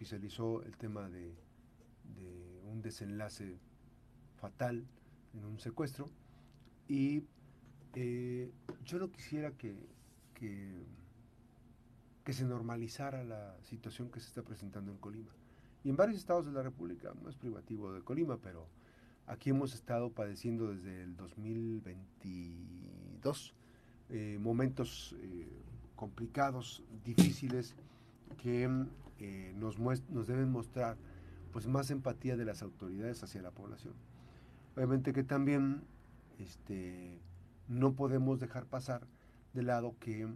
oficializó el tema de, un desenlace fatal en un secuestro y eh, yo no quisiera que, que, se normalizara la situación que se está presentando en Colima. Y en varios estados de la República, no es privativo de Colima, pero aquí hemos estado padeciendo desde el 2022 eh, momentos eh, complicados, difíciles, que eh, nos, deben mostrar pues más empatía de las autoridades hacia la población. Obviamente que también este, no podemos dejar pasar de lado que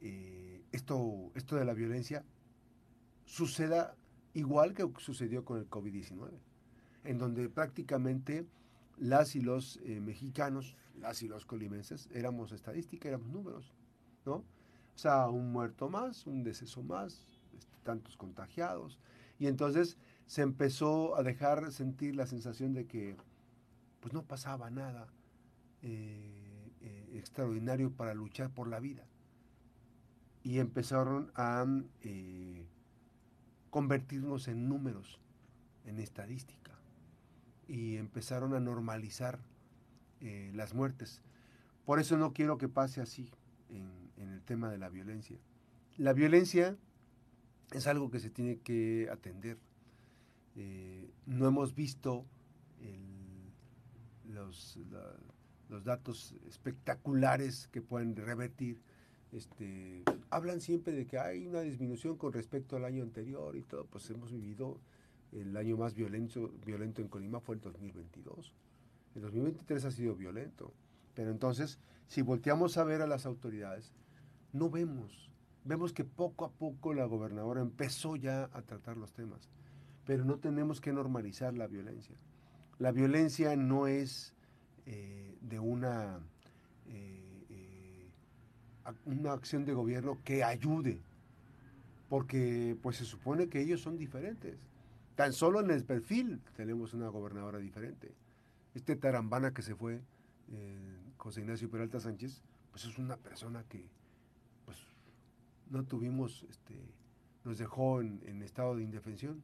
eh, esto, esto de la violencia suceda igual que sucedió con el COVID-19, en donde prácticamente las y los eh, mexicanos, las y los colimenses, éramos estadística, éramos números, ¿no? O sea, un muerto más, un deceso más, tantos contagiados. Y entonces se empezó a dejar sentir la sensación de que pues no pasaba nada eh, eh, extraordinario para luchar por la vida. Y empezaron a eh, convertirnos en números, en estadística. Y empezaron a normalizar las muertes. Por eso no quiero que pase así en el tema de la violencia. La violencia es algo que se tiene que atender. Eh, no hemos visto los, los, datos espectaculares que pueden revertir. Este, hablan siempre de que hay una disminución con respecto al año anterior y todo, pues hemos vivido el año más violento, violento en Colima fue el 2022. El 2023 ha sido violento. Pero entonces, si volteamos a ver a las autoridades, no vemos vemos que poco a poco la gobernadora empezó ya a tratar los temas, pero no tenemos que normalizar la violencia. La violencia no es eh, de una, eh, eh, una acción de gobierno que ayude, porque pues se supone que ellos son diferentes. Tan solo en el perfil tenemos una gobernadora diferente. Este tarambana que se fue, José Ignacio Peralta Sánchez, pues es una persona que no tuvimos, este, nos dejó en, estado de indefensión,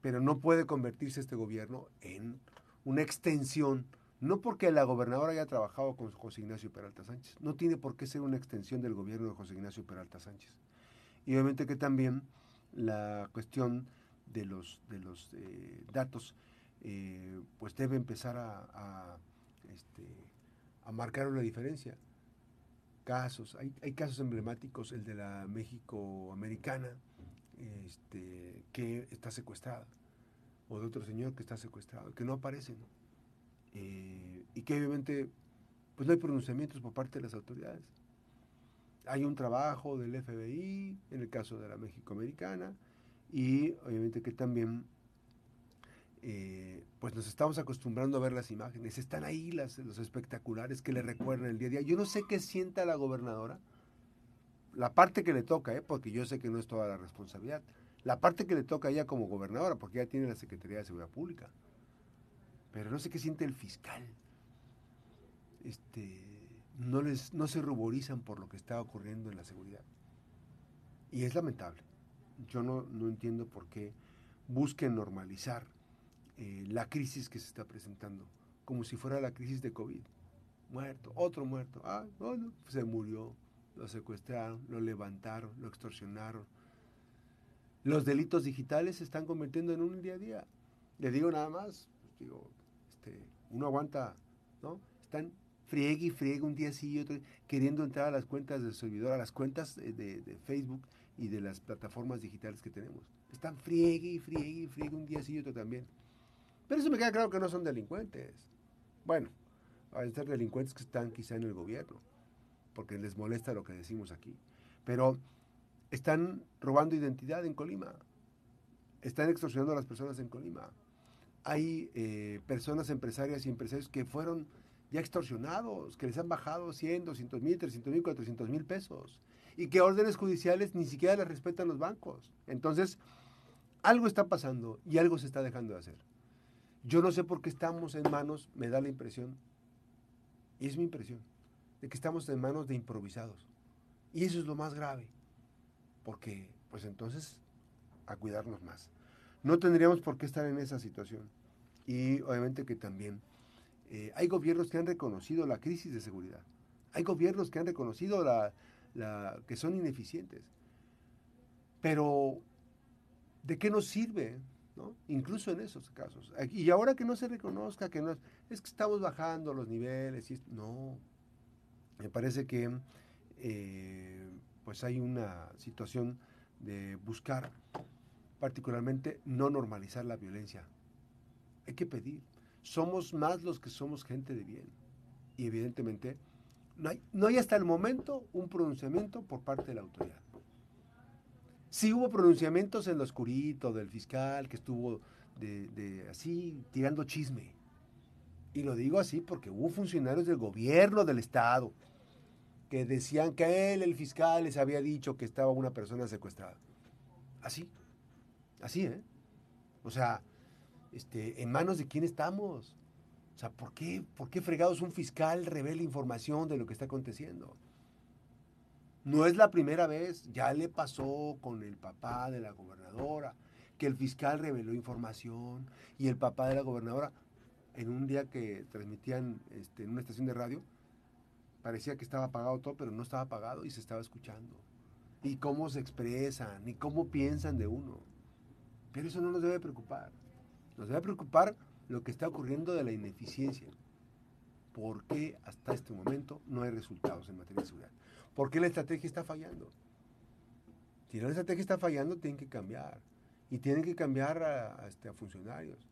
pero no puede convertirse este gobierno en una extensión, no porque la gobernadora haya trabajado con José Ignacio Peralta Sánchez, no tiene por qué ser una extensión del gobierno de José Ignacio Peralta Sánchez. Y obviamente que también la cuestión de los, de los eh, datos, eh, pues debe empezar a, a, este, a marcar una diferencia casos, hay, casos emblemáticos, el de la México americana, este, que está secuestrada, o de otro señor que está secuestrado, que no aparecen, eh, y que obviamente pues no hay pronunciamientos por parte de las autoridades. Hay un trabajo del FBI en el caso de la México americana, y obviamente que también eh, pues nos estamos acostumbrando a ver las imágenes. Están ahí las, los espectaculares que le recuerdan el día a día. Yo no sé qué sienta la gobernadora. La parte que le toca, ¿eh? porque yo sé que no es toda la responsabilidad. La parte que le toca a ella como gobernadora, porque ella tiene la Secretaría de Seguridad Pública. Pero no sé qué siente el fiscal. Este, no, les, no se ruborizan por lo que está ocurriendo en la seguridad. Y es lamentable. Yo no, no entiendo por qué busquen normalizar eh, la crisis que se está presentando, como si fuera la crisis de COVID. Muerto, otro muerto. Ah, bueno, se murió, lo secuestraron, lo levantaron, lo extorsionaron. Los delitos digitales se están convirtiendo en un día a día. Le digo nada más, pues, digo, este, uno aguanta, ¿no? Están friegue y friegue un día sí y otro, queriendo entrar a las cuentas del servidor, a las cuentas de, de, Facebook y de las plataformas digitales que tenemos. Están friegue y friegue y friegue un día sí y otro también. Pero eso me queda claro que no son delincuentes. Bueno, a ser delincuentes que están quizá en el gobierno, porque les molesta lo que decimos aquí. Pero están robando identidad en Colima, están extorsionando a las personas en Colima. Hay eh, personas empresarias y empresarios que fueron ya extorsionados, que les han bajado 100, 200 mil, 300 mil, 400 mil pesos, y que órdenes judiciales ni siquiera les respetan los bancos. Entonces, algo está pasando y algo se está dejando de hacer. Yo no sé por qué estamos en manos, me da la impresión, y es mi impresión, de que estamos en manos de improvisados. Y eso es lo más grave, porque pues entonces a cuidarnos más. No tendríamos por qué estar en esa situación. Y obviamente que también eh, hay gobiernos que han reconocido la crisis de seguridad. Hay gobiernos que han reconocido la, que son ineficientes. Pero, ¿de qué nos sirve? Incluso en esos casos. Y ahora que no se reconozca, que no es que estamos bajando los niveles. Y no, me parece que eh, pues hay una situación de buscar particularmente no normalizar la violencia. Hay que pedir. Somos más los que somos gente de bien. Y evidentemente no hay hasta el momento un pronunciamiento por parte de la autoridad. Sí hubo pronunciamientos en lo oscurito del fiscal que estuvo de, así tirando chisme. Y lo digo así porque hubo funcionarios del gobierno del Estado que decían que él, el fiscal, les había dicho que estaba una persona secuestrada. Así, así, ¿eh? O sea, este, ¿en manos de quién estamos? O sea, ¿por qué, ¿por qué fregados un fiscal revela información de lo que está aconteciendo? No es la primera vez, ya le pasó con el papá de la gobernadora, que el fiscal reveló información y el papá de la gobernadora, en un día que transmitían este, en una estación de radio, parecía que estaba apagado todo, pero no estaba apagado y se estaba escuchando. Y cómo se expresan, y cómo piensan de uno. Pero eso no nos debe preocupar. Nos debe preocupar lo que está ocurriendo de la ineficiencia. ¿Por qué hasta este momento no hay resultados en materia de seguridad? ¿Por qué la estrategia está fallando? Si la estrategia está fallando, tienen que cambiar. Y tienen que cambiar a, este, funcionarios.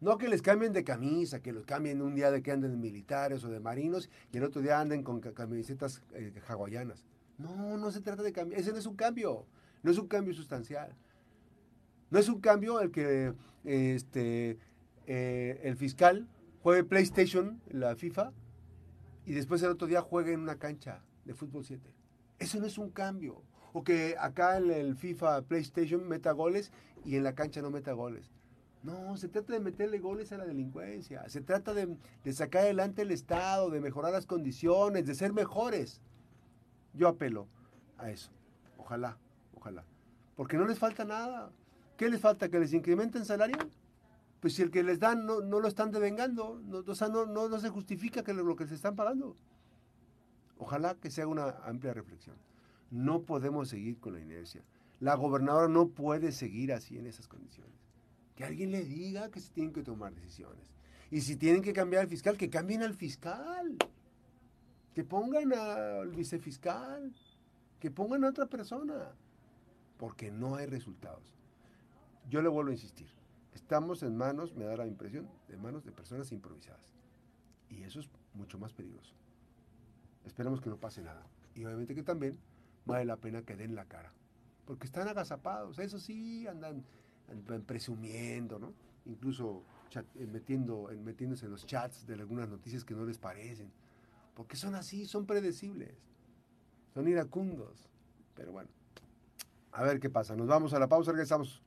No que les cambien de camisa, que los cambien un día de que anden de militares o de marinos y el otro día anden con camisetas eh, hawaianas. No, no se trata de cambiar. Ese no es un cambio. No es un cambio sustancial. No es un cambio el que este, eh, el fiscal juegue PlayStation, la FIFA, y después el otro día juegue en una cancha de fútbol 7. Eso no es un cambio. O que acá en el FIFA PlayStation meta goles y en la cancha no meta goles. No, se trata de meterle goles a la delincuencia. Se trata de, de sacar adelante el Estado, de mejorar las condiciones, de ser mejores. Yo apelo a eso. Ojalá, ojalá. Porque no les falta nada. ¿Qué les falta? ¿Que les incrementen salario? Pues si el que les dan no, lo están devengando, no, o sea, no, no, se justifica que lo, que se están pagando. Ojalá que sea una amplia reflexión. No podemos seguir con la inercia. La gobernadora no puede seguir así en esas condiciones. Que alguien le diga que se tienen que tomar decisiones. Y si tienen que cambiar al fiscal, que cambien al fiscal. Que pongan al vicefiscal. Que pongan a otra persona. Porque no hay resultados. Yo le vuelvo a insistir Estamos en manos, me da la impresión, de manos de personas improvisadas. Y eso es mucho más peligroso. Esperemos que no pase nada. Y obviamente que también vale la pena que den la cara. Porque están agazapados, eso sí, andan, presumiendo, ¿no? Incluso eh, metiendo, metiéndose en los chats de algunas noticias que no les parecen. Porque son así, son predecibles. Son iracundos. Pero bueno, a ver qué pasa. Nos vamos a la pausa, regresamos.